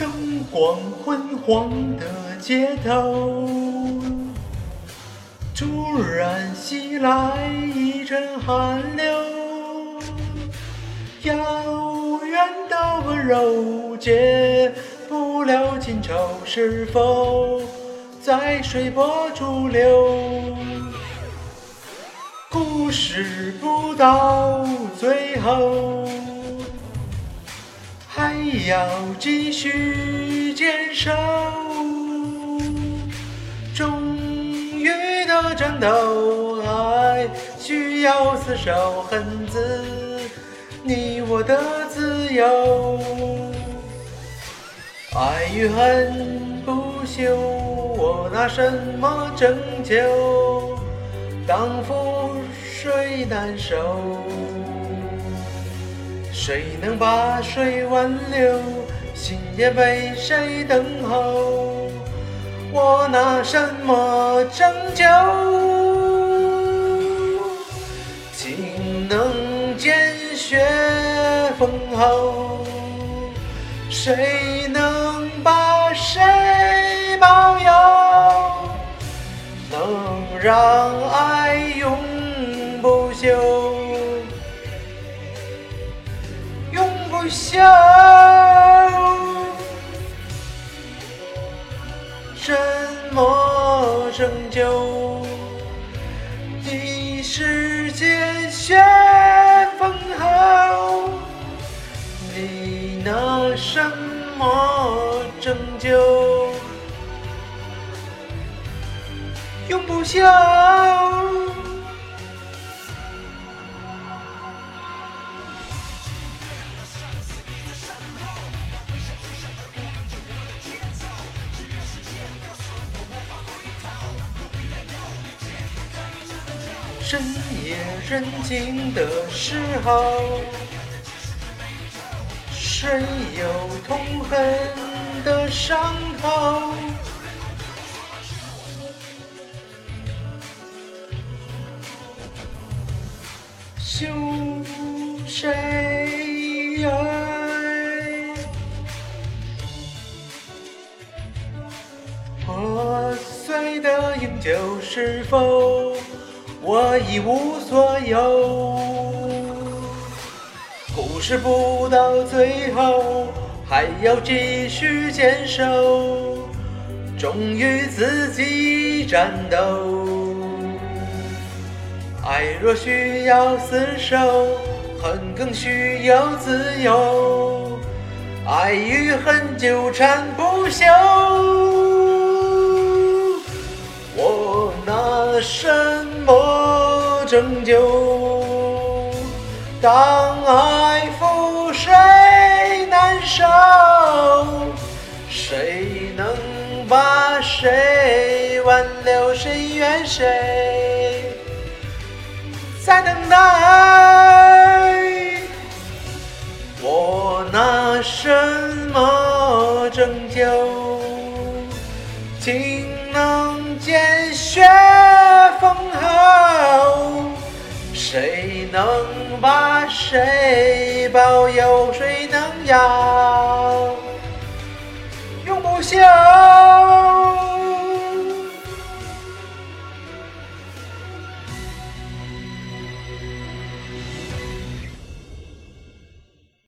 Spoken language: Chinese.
灯光昏黄的街头，突然袭来一阵寒流，遥远的温柔解不了情愁，是否在随波逐流？故事不到最后。要继续坚守，终于的战斗还需要厮守，恨自你我的自由。爱与恨不休，我拿什么拯救？当覆水难收。谁能把谁挽留？心也被谁等候？我拿什么拯救？竟能见血封喉？谁能把谁保佑？能让不休，什么拯救？地世界雪封后，你拿什么拯救？永不朽。深夜人静的时候，谁有痛恨的伤口？修谁爱？破碎的营救是否？我一无所有，故事不到最后，还要继续坚守，忠于自己战斗。爱若需要厮守，恨更需要自由。爱与恨纠缠不休，我拿什么？拯救，当爱覆水难收，谁能把谁挽留？谁怨谁？在等待，我拿什么拯救？竟能见血封侯？谁能把谁保佑？谁能要永不朽？